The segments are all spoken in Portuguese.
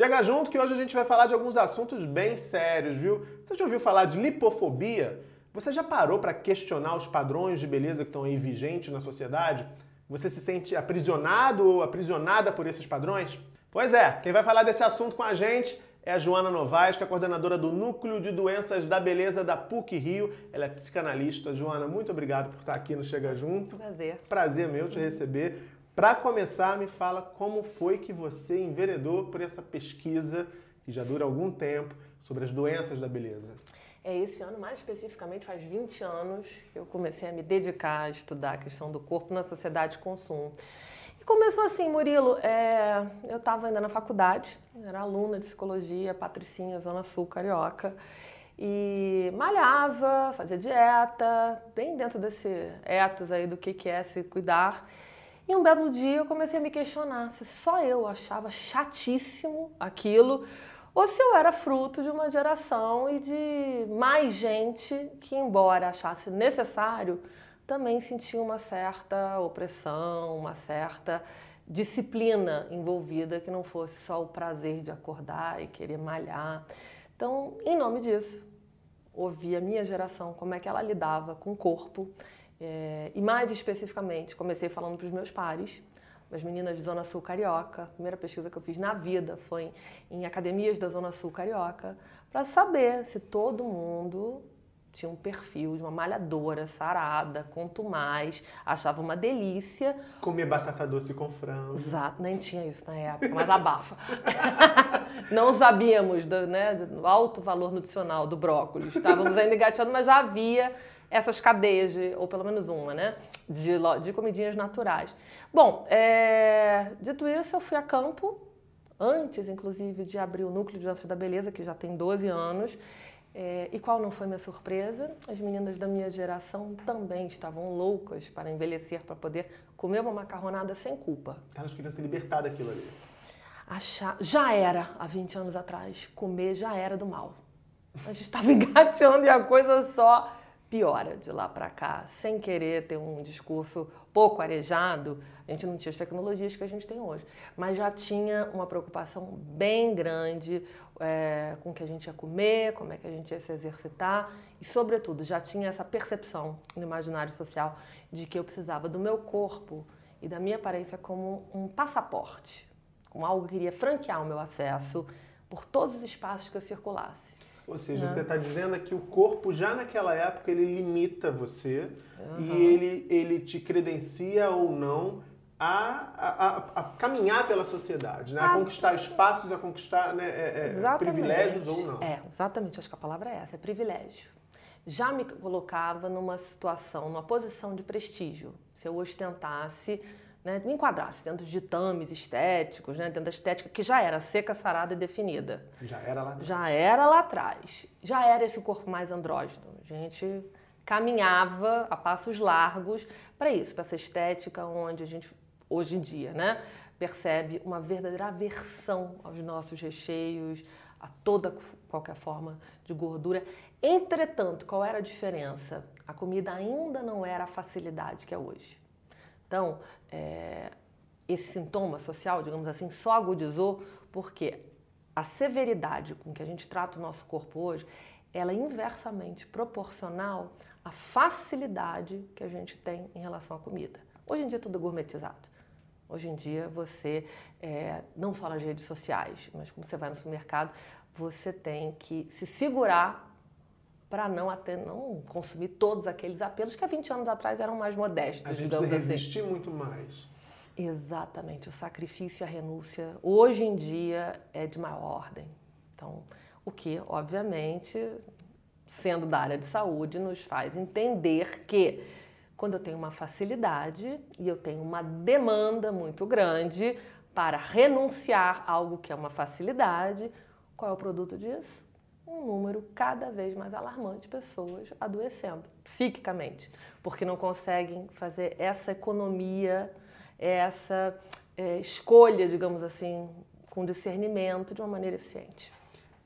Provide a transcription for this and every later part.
Chega junto que hoje a gente vai falar de alguns assuntos bem sérios, viu? Você já ouviu falar de lipofobia? Você já parou para questionar os padrões de beleza que estão aí vigentes na sociedade? Você se sente aprisionado ou aprisionada por esses padrões? Pois é, quem vai falar desse assunto com a gente é a Joana Novaes, que é coordenadora do Núcleo de Doenças da Beleza da PUC Rio. Ela é psicanalista. Joana, muito obrigado por estar aqui no Chega Junto. Prazer. Prazer meu te receber. Para começar, me fala como foi que você enveredou por essa pesquisa que já dura algum tempo sobre as doenças da beleza. É, esse ano, mais especificamente, faz 20 anos que eu comecei a me dedicar a estudar a questão do corpo na sociedade de consumo. E começou assim, Murilo, é, eu estava ainda na faculdade, era aluna de psicologia, Patricinha, Zona Sul, Carioca, e malhava, fazia dieta, bem dentro desse etos aí do que, que é se cuidar. E um belo dia eu comecei a me questionar se só eu achava chatíssimo aquilo ou se eu era fruto de uma geração e de mais gente que, embora achasse necessário, também sentia uma certa opressão, uma certa disciplina envolvida que não fosse só o prazer de acordar e querer malhar. Então, em nome disso, ouvi a minha geração como é que ela lidava com o corpo é, e mais especificamente, comecei falando para os meus pares, as meninas de Zona Sul Carioca. A primeira pesquisa que eu fiz na vida foi em academias da Zona Sul Carioca, para saber se todo mundo tinha um perfil de uma malhadora, sarada, quanto mais, achava uma delícia. Comer batata doce com frango. Exato, nem tinha isso na época, mas abafa. Não sabíamos do, né, do alto valor nutricional do brócolis. Estávamos ainda engateando, mas já havia essas cadeias, de, ou pelo menos uma, né? De, de comidinhas naturais. Bom, é, dito isso, eu fui a campo, antes, inclusive, de abrir o Núcleo de Dança da Beleza, que já tem 12 anos. É, e qual não foi minha surpresa? As meninas da minha geração também estavam loucas para envelhecer, para poder comer uma macarronada sem culpa. Elas queriam se libertar daquilo ali. Achar, já era, há 20 anos atrás, comer já era do mal. A gente estava engateando e a coisa só piora de lá para cá, sem querer ter um discurso pouco arejado. A gente não tinha as tecnologias que a gente tem hoje, mas já tinha uma preocupação bem grande é, com o que a gente ia comer, como é que a gente ia se exercitar e, sobretudo, já tinha essa percepção no imaginário social de que eu precisava do meu corpo e da minha aparência como um passaporte, como algo que iria franquear o meu acesso por todos os espaços que eu circulasse. Ou seja, que você está dizendo é que o corpo já naquela época ele limita você uhum. e ele, ele te credencia ou não a, a, a, a caminhar pela sociedade, né? a, conquistar espaços, a conquistar né, é, é, privilégios ou não. É, exatamente, acho que a palavra é essa, é privilégio. Já me colocava numa situação, numa posição de prestígio. Se eu ostentasse né, me enquadrasse dentro de ditames estéticos, né, dentro da estética que já era seca, sarada e definida. Já era lá atrás. Já era lá atrás. Já era esse corpo mais andrógeno. A gente caminhava a passos largos para isso, para essa estética onde a gente, hoje em dia, né, percebe uma verdadeira aversão aos nossos recheios, a toda qualquer forma de gordura. Entretanto, qual era a diferença? A comida ainda não era a facilidade que é hoje. Então, é, esse sintoma social, digamos assim, só agudizou porque a severidade com que a gente trata o nosso corpo hoje, ela é inversamente proporcional à facilidade que a gente tem em relação à comida. Hoje em dia tudo é gourmetizado. Hoje em dia você, é, não só nas redes sociais, mas como você vai no supermercado, você tem que se segurar para não, até, não consumir todos aqueles apelos que há 20 anos atrás eram mais modestos. A gente precisa assim. resistir muito mais. Exatamente, o sacrifício e a renúncia hoje em dia é de maior ordem. Então, o que, obviamente, sendo da área de saúde, nos faz entender que quando eu tenho uma facilidade e eu tenho uma demanda muito grande para renunciar a algo que é uma facilidade, qual é o produto disso? Um número cada vez mais alarmante de pessoas adoecendo psiquicamente, porque não conseguem fazer essa economia, essa é, escolha, digamos assim, com discernimento de uma maneira eficiente.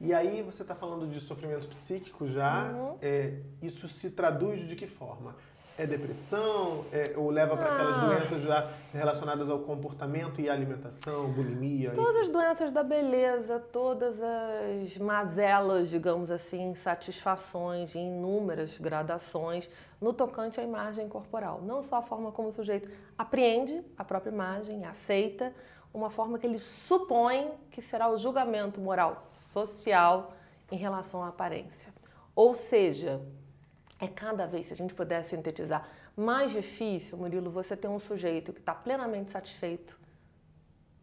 E aí você está falando de sofrimento psíquico já, uhum. é, isso se traduz de que forma? É depressão? É, ou leva para aquelas Ah. doenças já relacionadas ao comportamento e alimentação, bulimia? Todas as doenças da beleza, todas as mazelas, digamos assim, insatisfações em inúmeras gradações no tocante à imagem corporal. Não só a forma como o sujeito apreende a própria imagem, aceita, uma forma que ele supõe que será o julgamento moral social em relação à aparência. Ou seja, é cada vez, se a gente puder sintetizar, mais difícil, Murilo, você ter um sujeito que está plenamente satisfeito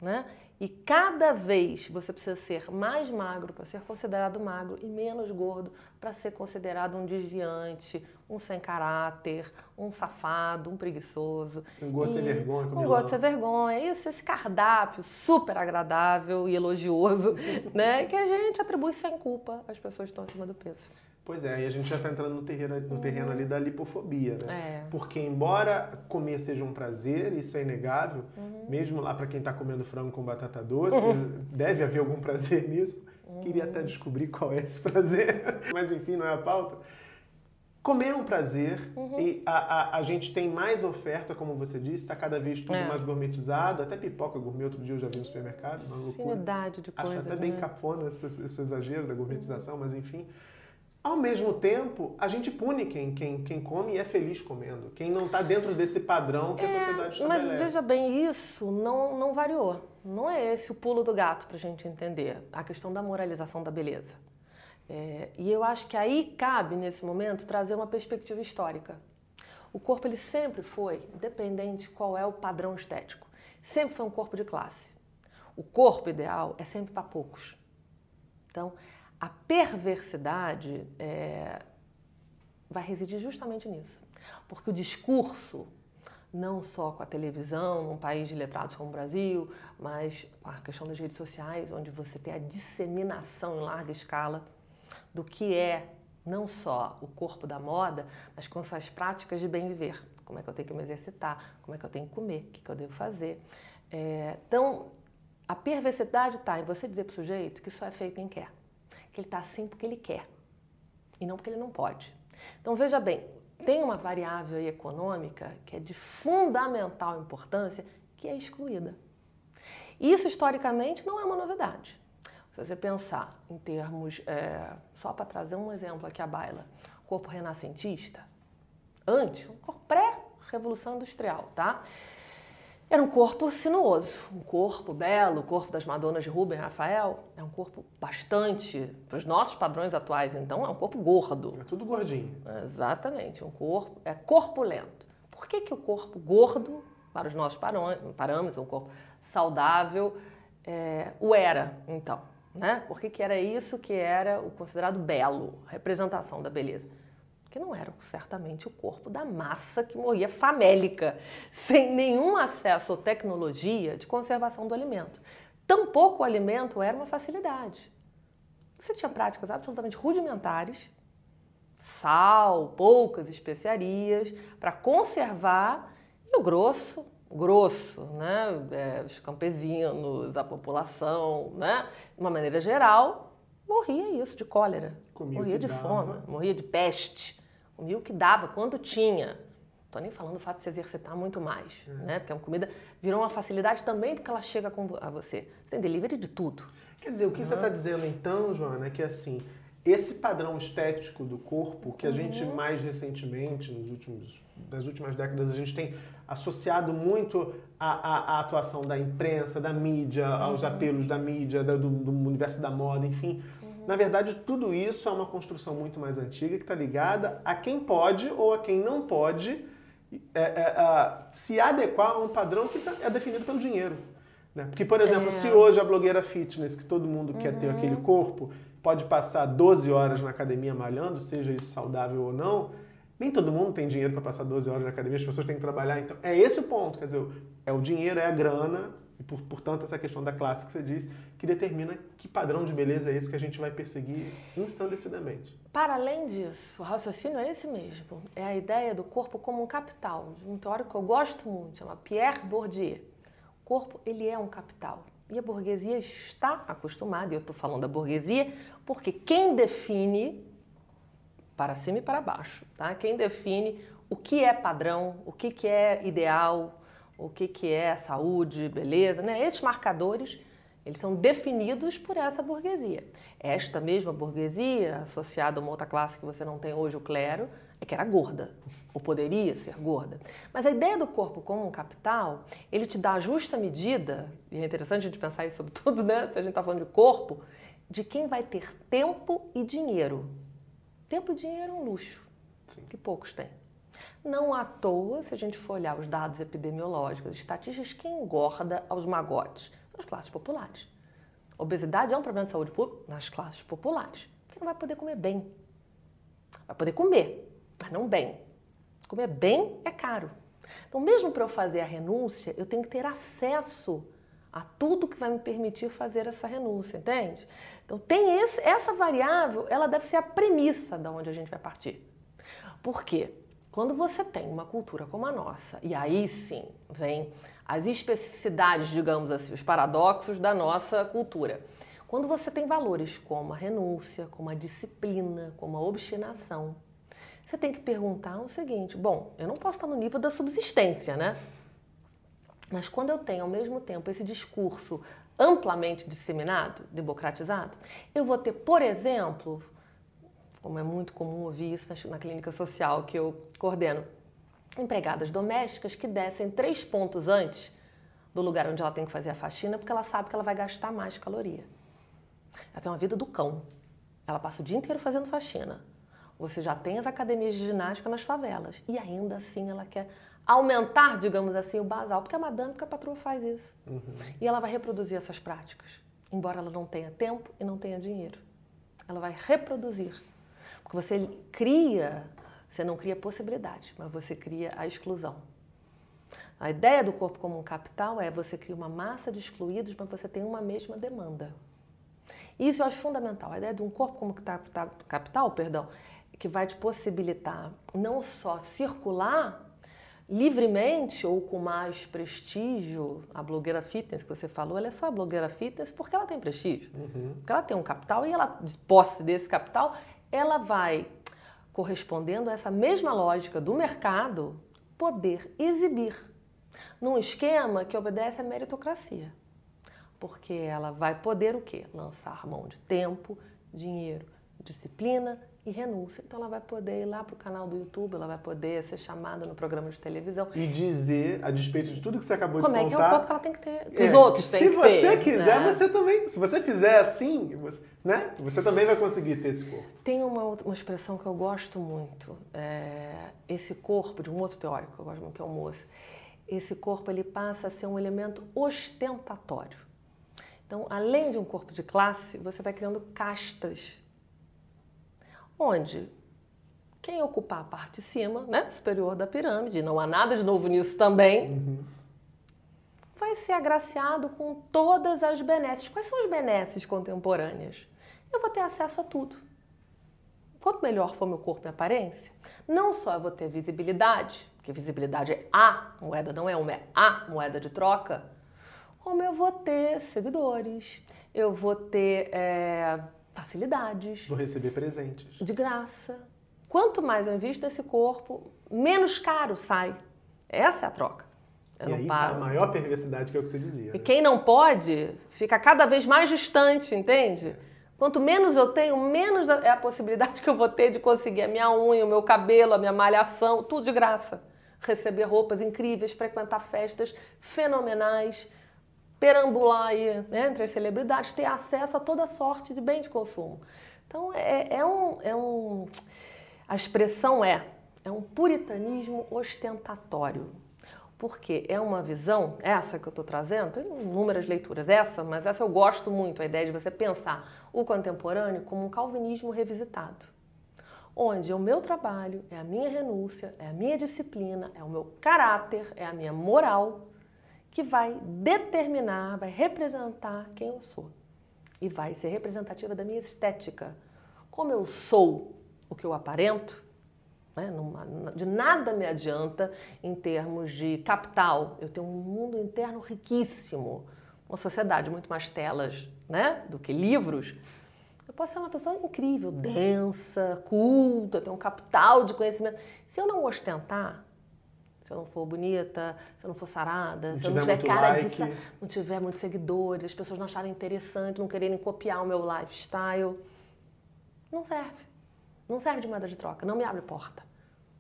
né? E cada vez você precisa ser mais magro para ser considerado magro e menos gordo para ser considerado um desviante, um sem caráter, um safado, um preguiçoso. Um gordo sem E- vergonha, Um gordo sem vergonha. Isso, esse cardápio super agradável e elogioso, né? Que a gente atribui sem culpa às pessoas que estão acima do peso. Pois é, e a gente já está entrando no terreno, no terreno ali da lipofobia, né? É. Porque embora comer seja um prazer, isso é inegável, Uhum. mesmo lá para quem está comendo frango com batata doce, deve haver algum prazer nisso. Queria até descobrir qual é esse prazer, mas enfim, não é a pauta. Comer é um prazer Uhum. e a, a, a gente tem mais oferta, como você disse, está cada vez tudo É. mais gourmetizado, até pipoca gourmet, outro dia eu já vi no supermercado, uma loucura. Infinidade de Acho coisas. até bem né? cafona esse, esse exagero da gourmetização, mas enfim. Ao mesmo tempo, a gente pune quem, quem, quem come e é feliz comendo. Quem não está dentro desse padrão que a sociedade É, Mas estabelece. veja bem, isso não, não variou. Não é esse o pulo do gato para a gente entender a questão da moralização da beleza. É, e eu acho que aí cabe, nesse momento, trazer uma perspectiva histórica. O corpo ele sempre foi, independente qual é o padrão estético, sempre foi um corpo de classe. O corpo ideal é sempre para poucos. Então, a perversidade é, vai residir justamente nisso. Porque o discurso, não só com a televisão, num país de letrados como o Brasil, mas com a questão das redes sociais, onde você tem a disseminação em larga escala do que é não só o corpo da moda, mas com suas práticas de bem viver. Como é que eu tenho que me exercitar, como é que eu tenho que comer, o que, que eu devo fazer. É, então, a perversidade está em você dizer para o sujeito que só é feio quem quer. Que ele está assim porque ele quer e não porque ele não pode. Então, veja bem, tem uma variável econômica que é de fundamental importância, que é excluída. Isso, historicamente, não é uma novidade. Se você pensar em termos, é, só para trazer um exemplo aqui à baila, corpo renascentista, antes, um corpo pré-revolução industrial, tá? Era um corpo sinuoso, um corpo belo, o corpo das Madonas de Rubem Rafael, é um corpo bastante, para os nossos padrões atuais, então, é um corpo gordo. É tudo gordinho. Exatamente, um corpo é corpulento. Por que, que o corpo gordo, para os nossos parâmetros, um corpo saudável, é, o era, então? Né? Por que, que era isso que era o considerado belo, a representação da beleza? Que não era certamente o corpo da massa que morria famélica, sem nenhum acesso à tecnologia de conservação do alimento. Tampouco o alimento era uma facilidade. Você tinha práticas absolutamente rudimentares, sal, poucas especiarias, para conservar e o grosso, grosso, né? É, os campesinos, a população, né? de uma maneira geral, morria isso de cólera, Comia morria de dava. fome, morria de peste, comia o que dava, quando tinha. Estou nem falando do fato de se exercitar muito mais, né? Porque a comida virou uma facilidade também porque ela chega com a você. Você tem delivery de tudo. Quer dizer, o que você está dizendo então, Joana, é que assim, esse padrão estético do corpo que a gente Uhum. mais recentemente, nos últimos, nas últimas décadas, a gente tem associado muito à, à- à atuação da imprensa, da mídia, Uhum. aos apelos da mídia, da- do, do universo da moda, enfim. Uhum. Na verdade, tudo isso é uma construção muito mais antiga que está ligada a quem pode ou a quem não pode é, é, se adequar a um padrão que tá- é definido pelo dinheiro. né? Porque, por exemplo, É. se hoje a blogueira fitness, que todo mundo quer ter Uhum. aquele corpo, pode passar 12 horas na academia malhando, seja isso saudável ou não, nem todo mundo tem dinheiro para passar 12 horas na academia, as pessoas têm que trabalhar. Então, é esse o ponto. Quer dizer, é o dinheiro, é a grana, e por, portanto, essa questão da classe que você disse, que determina que padrão de beleza é esse que a gente vai perseguir ensandecidamente. Para além disso, o raciocínio é esse mesmo. É a ideia do corpo como um capital, de um teórico que eu gosto muito, chama Pierre Bourdieu. O corpo, ele é um capital. E a burguesia está acostumada, e eu estou falando da burguesia, porque quem define, para cima e para baixo, tá? quem define o que é padrão, o que, que é ideal, o que, que é saúde, beleza, né? Esses marcadores, eles são definidos por essa burguesia. Esta mesma burguesia, associada a uma outra classe que você não tem hoje, o clero, é que era gorda, ou poderia ser gorda. Mas a ideia do corpo como um capital, ele te dá a justa medida, e é interessante a gente pensar isso sobre tudo, né? Se a gente está falando de corpo, de quem vai ter tempo e dinheiro. Tempo e dinheiro é um luxo, Sim. que poucos têm. Não à toa, se a gente for olhar os dados epidemiológicos, estatísticas, quem engorda aos magotes são as classes populares. Obesidade é um problema de saúde pública nas classes populares, porque não vai poder comer bem. Vai poder comer, mas não bem. Comer bem é caro. Então, mesmo para eu fazer a renúncia, eu tenho que ter acesso a tudo que vai me permitir fazer essa renúncia, entende? Então, tem esse, essa variável, ela deve ser a premissa da onde a gente vai partir. Por quê? Quando você tem uma cultura como a nossa, e aí sim vem as especificidades, digamos assim, os paradoxos da nossa cultura. Quando você tem valores como a renúncia, como a disciplina, como a obstinação, você tem que perguntar o seguinte: bom, eu não posso estar no nível da subsistência, né? Mas quando eu tenho ao mesmo tempo esse discurso amplamente disseminado, democratizado, eu vou ter, por exemplo, como é muito comum ouvir isso na, clínica social que eu coordeno, empregadas domésticas que descem três pontos antes do lugar onde ela tem que fazer a faxina, porque ela sabe que ela vai gastar mais caloria. Ela tem uma vida do cão. Ela passa o dia inteiro fazendo faxina. Você já tem as academias de ginástica nas favelas. E ainda assim ela quer aumentar, digamos assim, o basal. Porque a madame, porque a patroa faz isso. Uhum. E ela vai reproduzir essas práticas. Embora ela não tenha tempo e não tenha dinheiro. Ela vai reproduzir. Porque você cria, você não cria possibilidade, mas você cria a exclusão. A ideia do corpo como um capital é você cria uma massa de excluídos, mas você tem uma mesma demanda. Isso eu acho fundamental. A ideia de um corpo como capital, perdão, que vai te possibilitar não só circular livremente ou com mais prestígio, a blogueira fitness que você falou, ela é só a blogueira fitness porque ela tem prestígio, uhum. porque ela tem um capital e ela, de posse desse capital, ela vai, correspondendo a essa mesma lógica do mercado, poder exibir num esquema que obedece à meritocracia. Porque ela vai poder o quê? Lançar mão de tempo, dinheiro, disciplina e renúncia. Então ela vai poder ir lá para o canal do YouTube, ela vai poder ser chamada no programa de televisão. E dizer, a despeito de tudo que você acabou Como de contar... Como é que é o corpo que ela tem que ter, que é, os outros têm que ter. Se você quiser, né? você também... Se você fizer assim, você, né? você também vai conseguir ter esse corpo. Tem uma, uma expressão que eu gosto muito. É, esse corpo, de um outro teórico, eu gosto muito, que é o Moça. Esse corpo, ele passa a ser um elemento ostentatório. Então, além de um corpo de classe, você vai criando castas onde quem ocupar a parte de cima, né, superior da pirâmide, não há nada de novo nisso também, uhum. vai ser agraciado com todas as benesses. Quais são as benesses contemporâneas? Eu vou ter acesso a tudo. Quanto melhor for meu corpo e aparência, não só eu vou ter visibilidade, porque visibilidade é a moeda, não é uma, é a moeda de troca, como eu vou ter seguidores, eu vou ter é, facilidades. Vou receber presentes. De graça. Quanto mais eu invisto nesse corpo, menos caro sai. Essa é a troca. Eu e aí tá a maior perversidade que é o que você dizia. E né? quem não pode, fica cada vez mais distante, entende? Quanto menos eu tenho, menos é a possibilidade que eu vou ter de conseguir a minha unha, o meu cabelo, a minha malhação, tudo de graça. Receber roupas incríveis, frequentar festas fenomenais perambular aí, né, entre as celebridades, ter acesso a toda sorte de bem de consumo. Então, é, é, um, é um. A expressão é: é um puritanismo ostentatório. Porque é uma visão, essa que eu estou trazendo, tem inúmeras leituras, essa, mas essa eu gosto muito, a ideia de você pensar o contemporâneo como um calvinismo revisitado. Onde é o meu trabalho, é a minha renúncia, é a minha disciplina, é o meu caráter, é a minha moral que vai determinar, vai representar quem eu sou. E vai ser representativa da minha estética. Como eu sou o que eu aparento, né? de nada me adianta em termos de capital. Eu tenho um mundo interno riquíssimo, uma sociedade muito mais telas né? do que livros. Eu posso ser uma pessoa incrível, densa, culta, ter um capital de conhecimento. Se eu não ostentar, se eu não for bonita, se eu não for sarada, Não se eu não tiver cara like. de não tiver muitos seguidores, as pessoas não acharem interessante, não quererem copiar o meu lifestyle, não serve. Não serve de moeda de troca, não me abre porta.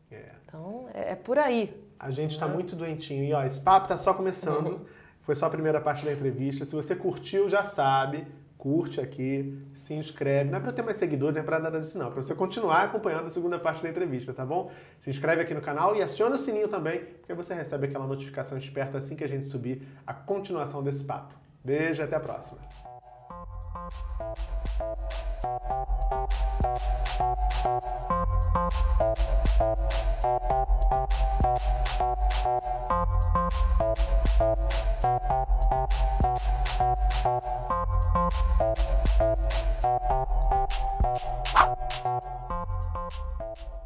É. Então, é, é por aí. A gente está muito doentinho. E ó, esse papo tá só começando. Foi só a primeira parte da entrevista. Se você curtiu, já sabe curte aqui, se inscreve. Não é para ter mais seguidores, não é para nada disso, não. É para você continuar acompanhando a segunda parte da entrevista, tá bom? Se inscreve aqui no canal e aciona o sininho também, porque você recebe aquela notificação esperta assim que a gente subir a continuação desse papo. Beijo, até a próxima. Thank you.